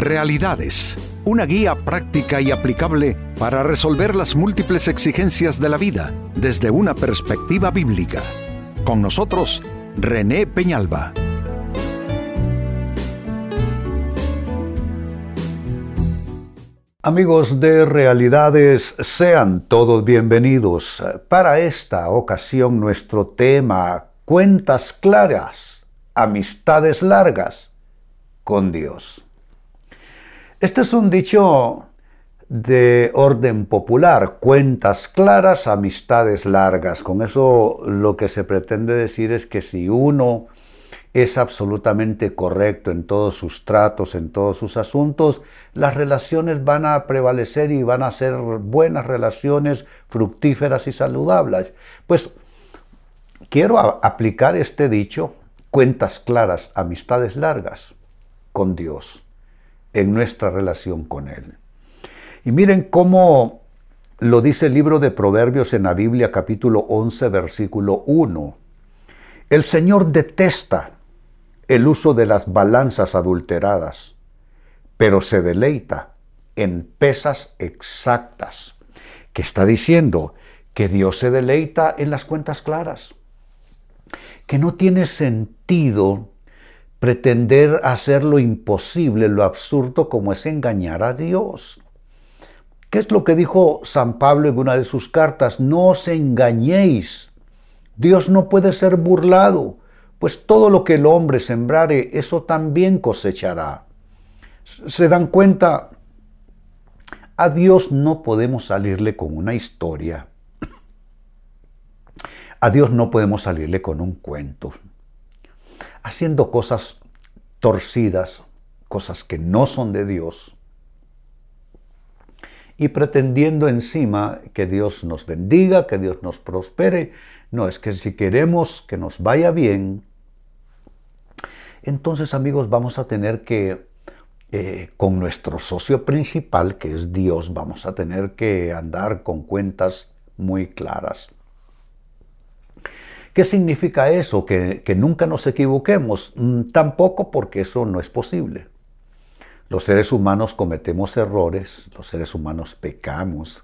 Realidades, una guía práctica y aplicable para resolver las múltiples exigencias de la vida desde una perspectiva bíblica. Con nosotros, René Peñalba. Amigos de Realidades, sean todos bienvenidos. Para esta ocasión nuestro tema, cuentas claras, amistades largas con Dios. Este es un dicho de orden popular, cuentas claras, amistades largas. Con eso lo que se pretende decir es que si uno es absolutamente correcto en todos sus tratos, en todos sus asuntos, las relaciones van a prevalecer y van a ser buenas relaciones, fructíferas y saludables. Pues quiero aplicar este dicho, cuentas claras, amistades largas, con Dios en nuestra relación con Él. Y miren cómo lo dice el libro de Proverbios en la Biblia capítulo 11 versículo 1. El Señor detesta el uso de las balanzas adulteradas, pero se deleita en pesas exactas. ¿Qué está diciendo? Que Dios se deleita en las cuentas claras. Que no tiene sentido pretender hacer lo imposible, lo absurdo como es engañar a Dios. ¿Qué es lo que dijo San Pablo en una de sus cartas? No os engañéis. Dios no puede ser burlado, pues todo lo que el hombre sembrare, eso también cosechará. ¿Se dan cuenta? A Dios no podemos salirle con una historia. A Dios no podemos salirle con un cuento haciendo cosas torcidas, cosas que no son de Dios, y pretendiendo encima que Dios nos bendiga, que Dios nos prospere. No, es que si queremos que nos vaya bien, entonces amigos vamos a tener que, eh, con nuestro socio principal, que es Dios, vamos a tener que andar con cuentas muy claras. ¿Qué significa eso? Que, nunca nos equivoquemos. Mm, tampoco porque eso no es posible. Los seres humanos cometemos errores, los seres humanos pecamos.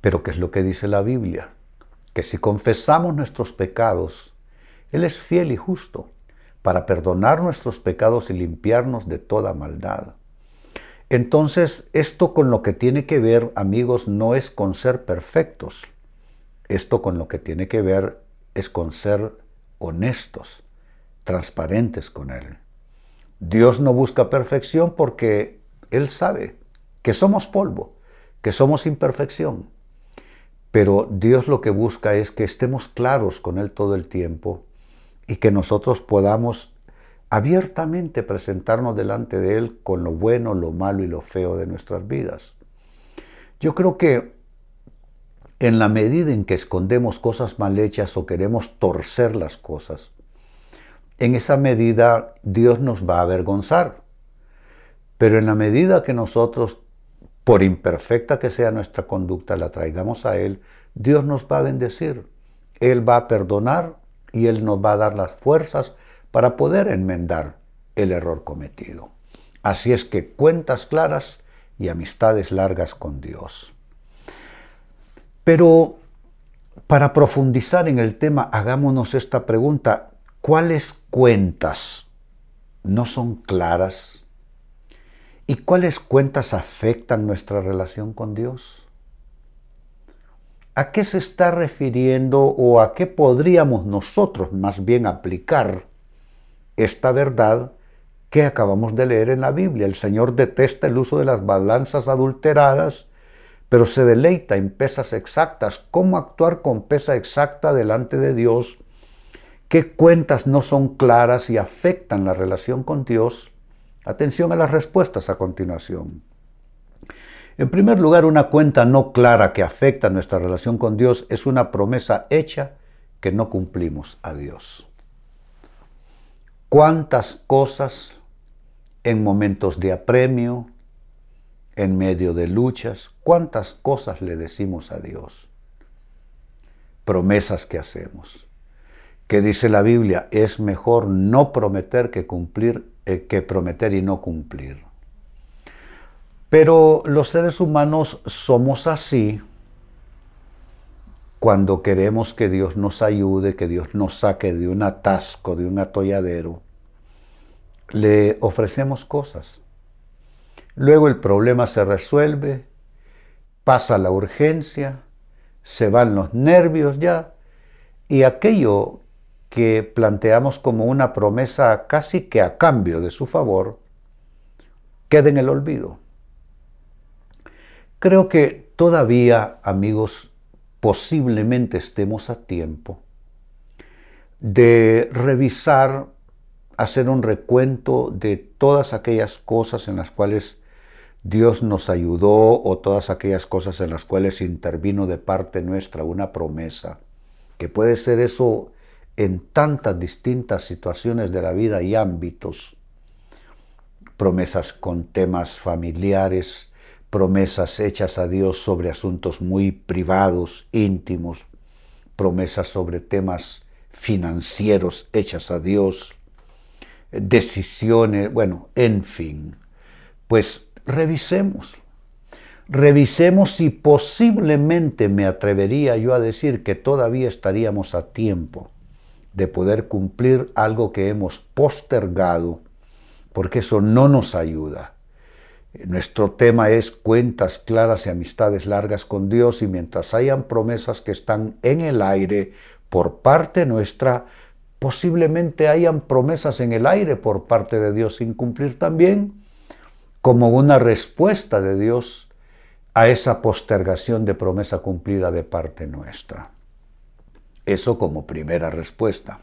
Pero ¿qué es lo que dice la Biblia? Que si confesamos nuestros pecados, Él es fiel y justo para perdonar nuestros pecados y limpiarnos de toda maldad. Entonces, esto con lo que tiene que ver, amigos, no es con ser perfectos. Esto con lo que tiene que ver es con ser honestos, transparentes con Él. Dios no busca perfección porque Él sabe que somos polvo, que somos imperfección. Pero Dios lo que busca es que estemos claros con Él todo el tiempo y que nosotros podamos abiertamente presentarnos delante de Él con lo bueno, lo malo y lo feo de nuestras vidas. Yo creo que en la medida en que escondemos cosas mal hechas o queremos torcer las cosas, en esa medida Dios nos va a avergonzar. Pero en la medida que nosotros, por imperfecta que sea nuestra conducta, la traigamos a Él, Dios nos va a bendecir. Él va a perdonar y Él nos va a dar las fuerzas para poder enmendar el error cometido. Así es que cuentas claras y amistades largas con Dios. Pero para profundizar en el tema, hagámonos esta pregunta. ¿Cuáles cuentas no son claras? ¿Y cuáles cuentas afectan nuestra relación con Dios? ¿A qué se está refiriendo o a qué podríamos nosotros más bien aplicar esta verdad que acabamos de leer en la Biblia? El Señor detesta el uso de las balanzas adulteradas pero se deleita en pesas exactas. ¿Cómo actuar con pesa exacta delante de Dios? ¿Qué cuentas no son claras y afectan la relación con Dios? Atención a las respuestas a continuación. En primer lugar, una cuenta no clara que afecta nuestra relación con Dios es una promesa hecha que no cumplimos a Dios. ¿Cuántas cosas en momentos de apremio, en medio de luchas, cuántas cosas le decimos a Dios. Promesas que hacemos. Que dice la Biblia, es mejor no prometer que cumplir eh, que prometer y no cumplir. Pero los seres humanos somos así cuando queremos que Dios nos ayude, que Dios nos saque de un atasco, de un atolladero. Le ofrecemos cosas. Luego el problema se resuelve, pasa la urgencia, se van los nervios ya, y aquello que planteamos como una promesa casi que a cambio de su favor, queda en el olvido. Creo que todavía, amigos, posiblemente estemos a tiempo de revisar, hacer un recuento de todas aquellas cosas en las cuales Dios nos ayudó o todas aquellas cosas en las cuales intervino de parte nuestra una promesa, que puede ser eso en tantas distintas situaciones de la vida y ámbitos, promesas con temas familiares, promesas hechas a Dios sobre asuntos muy privados, íntimos, promesas sobre temas financieros hechas a Dios, decisiones, bueno, en fin, pues revisemos. Revisemos si posiblemente me atrevería yo a decir que todavía estaríamos a tiempo de poder cumplir algo que hemos postergado, porque eso no nos ayuda. Nuestro tema es cuentas claras y amistades largas con Dios y mientras hayan promesas que están en el aire por parte nuestra, posiblemente hayan promesas en el aire por parte de Dios sin cumplir también, como una respuesta de Dios a esa postergación de promesa cumplida de parte nuestra. Eso como primera respuesta.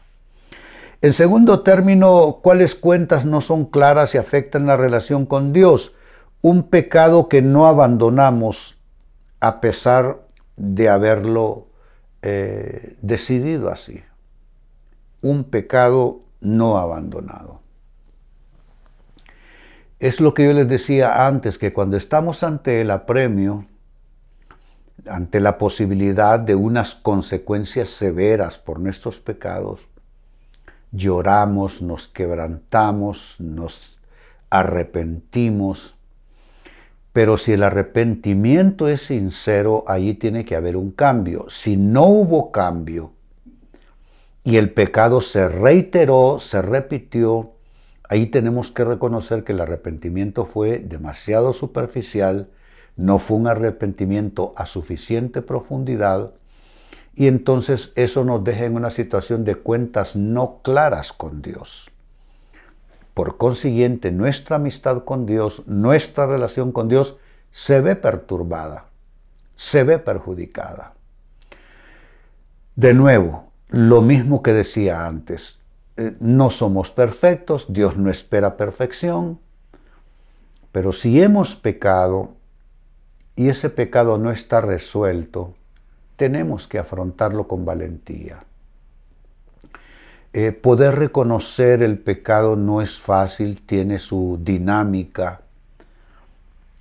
En segundo término, ¿cuáles cuentas no son claras y afectan la relación con Dios? un pecado que no abandonamos a pesar de haberlo eh, decidido así. Un pecado no abandonado. Es lo que yo les decía antes, que cuando estamos ante el apremio, ante la posibilidad de unas consecuencias severas por nuestros pecados, lloramos, nos quebrantamos, nos arrepentimos, pero si el arrepentimiento es sincero, allí tiene que haber un cambio. Si no hubo cambio y el pecado se reiteró, se repitió, ahí tenemos que reconocer que el arrepentimiento fue demasiado superficial, no fue un arrepentimiento a suficiente profundidad, y entonces eso nos deja en una situación de cuentas no claras con Dios. Por consiguiente, nuestra amistad con Dios, nuestra relación con Dios, se ve perturbada, se ve perjudicada. De nuevo, lo mismo que decía antes, eh, no somos perfectos, Dios no espera perfección, pero si hemos pecado y ese pecado no está resuelto, tenemos que afrontarlo con valentía. Eh, poder reconocer el pecado no es fácil, tiene su dinámica.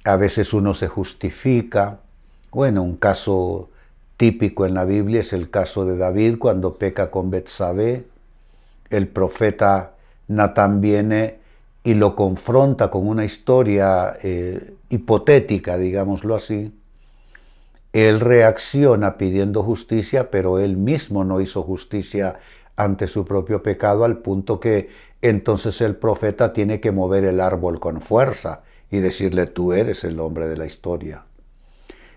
A veces uno se justifica. Bueno, un caso típico en la Biblia es el caso de David cuando peca con Betsabé. El profeta Natán viene y lo confronta con una historia eh, hipotética, digámoslo así. Él reacciona pidiendo justicia, pero él mismo no hizo justicia ante su propio pecado al punto que entonces el profeta tiene que mover el árbol con fuerza y decirle tú eres el hombre de la historia.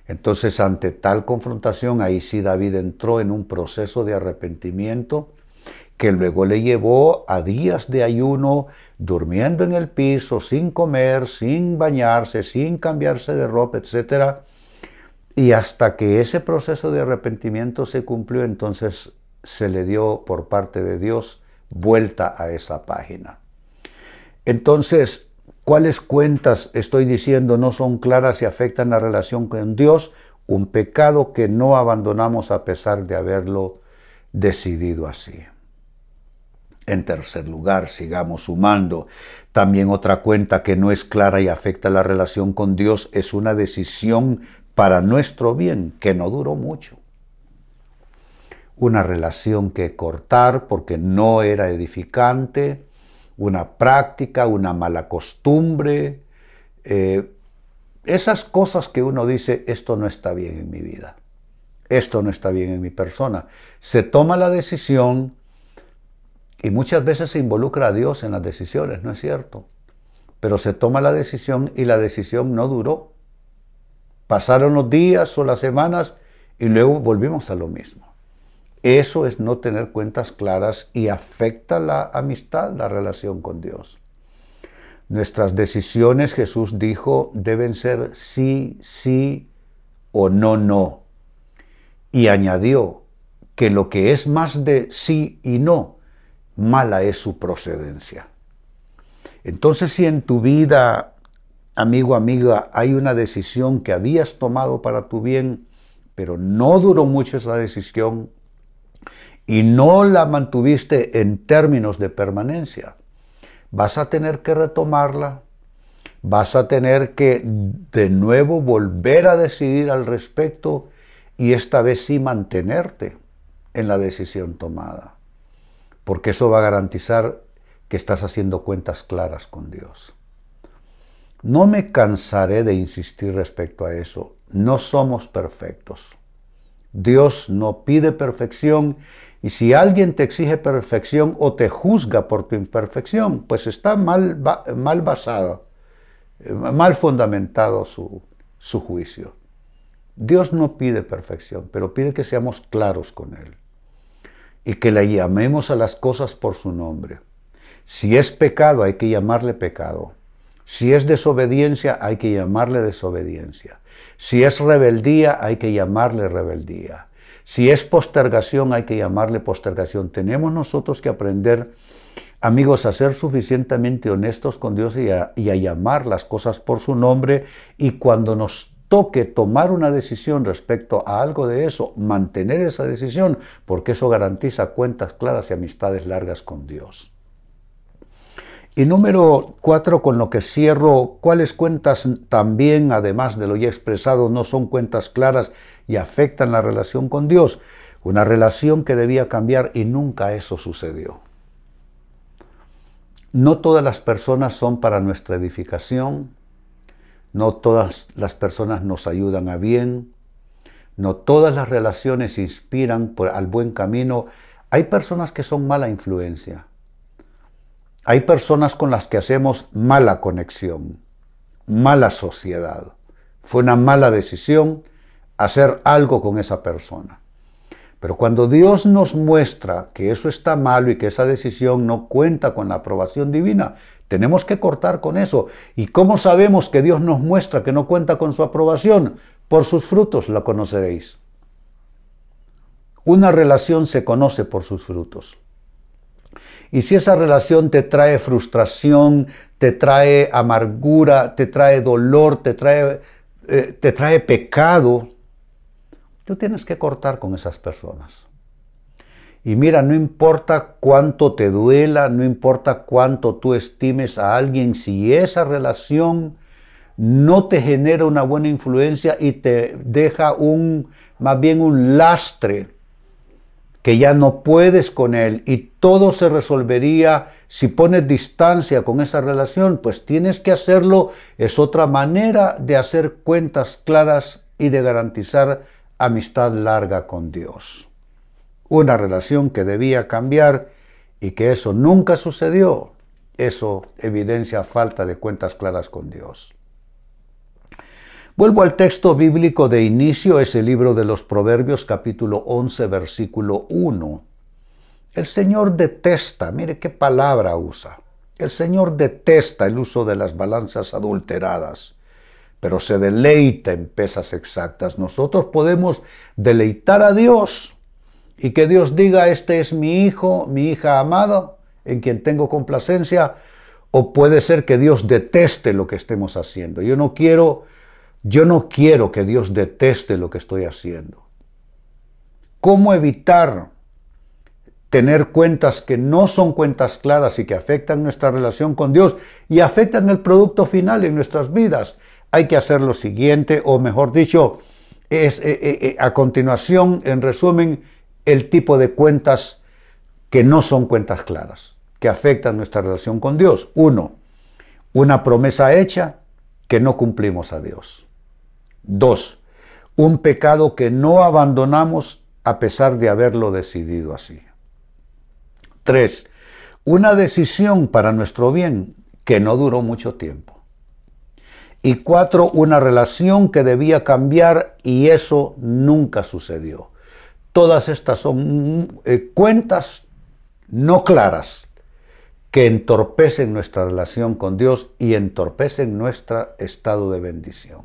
Entonces ante tal confrontación ahí sí David entró en un proceso de arrepentimiento que luego le llevó a días de ayuno, durmiendo en el piso, sin comer, sin bañarse, sin cambiarse de ropa, etc. Y hasta que ese proceso de arrepentimiento se cumplió, entonces se le dio por parte de Dios vuelta a esa página. Entonces, ¿cuáles cuentas estoy diciendo no son claras y afectan la relación con Dios? Un pecado que no abandonamos a pesar de haberlo decidido así. En tercer lugar, sigamos sumando. También otra cuenta que no es clara y afecta la relación con Dios es una decisión para nuestro bien que no duró mucho una relación que cortar porque no era edificante, una práctica, una mala costumbre, eh, esas cosas que uno dice, esto no está bien en mi vida, esto no está bien en mi persona. Se toma la decisión y muchas veces se involucra a Dios en las decisiones, ¿no es cierto? Pero se toma la decisión y la decisión no duró. Pasaron los días o las semanas y luego volvimos a lo mismo. Eso es no tener cuentas claras y afecta la amistad, la relación con Dios. Nuestras decisiones, Jesús dijo, deben ser sí, sí o no, no. Y añadió que lo que es más de sí y no, mala es su procedencia. Entonces, si en tu vida, amigo, amiga, hay una decisión que habías tomado para tu bien, pero no duró mucho esa decisión, y no la mantuviste en términos de permanencia, vas a tener que retomarla, vas a tener que de nuevo volver a decidir al respecto y esta vez sí mantenerte en la decisión tomada, porque eso va a garantizar que estás haciendo cuentas claras con Dios. No me cansaré de insistir respecto a eso, no somos perfectos. Dios no pide perfección y si alguien te exige perfección o te juzga por tu imperfección, pues está mal, mal basado, eh, mal fundamentado su, su juicio. Dios no pide perfección, pero pide que seamos claros con Él y que le llamemos a las cosas por su nombre. Si es pecado, hay que llamarle pecado. Si es desobediencia, hay que llamarle desobediencia. Si es rebeldía, hay que llamarle rebeldía. Si es postergación, hay que llamarle postergación. Tenemos nosotros que aprender, amigos, a ser suficientemente honestos con Dios y a, llamar las cosas por su nombre y cuando nos toque tomar una decisión respecto a algo de eso, mantener esa decisión, porque eso garantiza cuentas claras y amistades largas con Dios. Y número cuatro, con lo que cierro, ¿cuáles cuentas también, además de lo ya expresado, no son cuentas claras y afectan la relación con Dios? Una relación que debía cambiar y nunca eso sucedió. No todas las personas son para nuestra edificación, no todas las personas nos ayudan a bien, no todas las relaciones inspiran al buen camino. Hay personas que son mala influencia hay personas con las que hacemos mala conexión, mala sociedad. Fue una mala decisión hacer algo con esa persona. Pero cuando Dios nos muestra que eso está malo y que esa decisión no cuenta con la aprobación divina, tenemos que cortar con eso. ¿Y cómo sabemos que Dios nos muestra que no cuenta con su aprobación? Por sus frutos la conoceréis. Una relación se conoce por sus frutos. Y si esa relación te trae frustración, te trae amargura, te trae dolor, te trae, eh, te trae pecado, tú tienes que cortar con esas personas. Y mira, no importa cuánto te duela, no importa cuánto tú estimes a alguien, si esa relación no te genera una buena influencia y te deja un, más bien un lastre que ya no puedes con él y todo se resolvería si pones distancia con esa relación, pues tienes que hacerlo. Es otra manera de hacer cuentas claras y de garantizar amistad larga con Dios. Una relación que debía cambiar y que eso nunca sucedió, eso evidencia falta de cuentas claras con Dios. Vuelvo al texto bíblico de inicio, ese libro de los Proverbios capítulo 11 versículo 1. El Señor detesta, mire qué palabra usa. El Señor detesta el uso de las balanzas adulteradas, pero se deleita en pesas exactas. Nosotros podemos deleitar a Dios y que Dios diga, este es mi hijo, mi hija amada, en quien tengo complacencia, o puede ser que Dios deteste lo que estemos haciendo. Yo no quiero yo no quiero que Dios deteste lo que estoy haciendo. ¿Cómo evitar tener cuentas que no son cuentas claras y que afectan nuestra relación con Dios y afectan el producto final en nuestras vidas? Hay que hacer lo siguiente, o mejor dicho, es eh, eh, eh, a continuación, en resumen, el tipo de cuentas que no son cuentas claras. que afectan nuestra relación con Dios. Uno, una promesa hecha que no cumplimos a Dios. Dos, un pecado que no abandonamos a pesar de haberlo decidido así. Tres, una decisión para nuestro bien que no duró mucho tiempo. Y cuatro, una relación que debía cambiar y eso nunca sucedió. Todas estas son eh, cuentas no claras que entorpecen nuestra relación con Dios y entorpecen nuestro estado de bendición.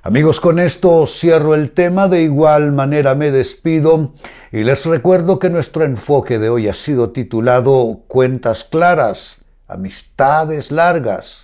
Amigos, con esto cierro el tema, de igual manera me despido y les recuerdo que nuestro enfoque de hoy ha sido titulado Cuentas claras, amistades largas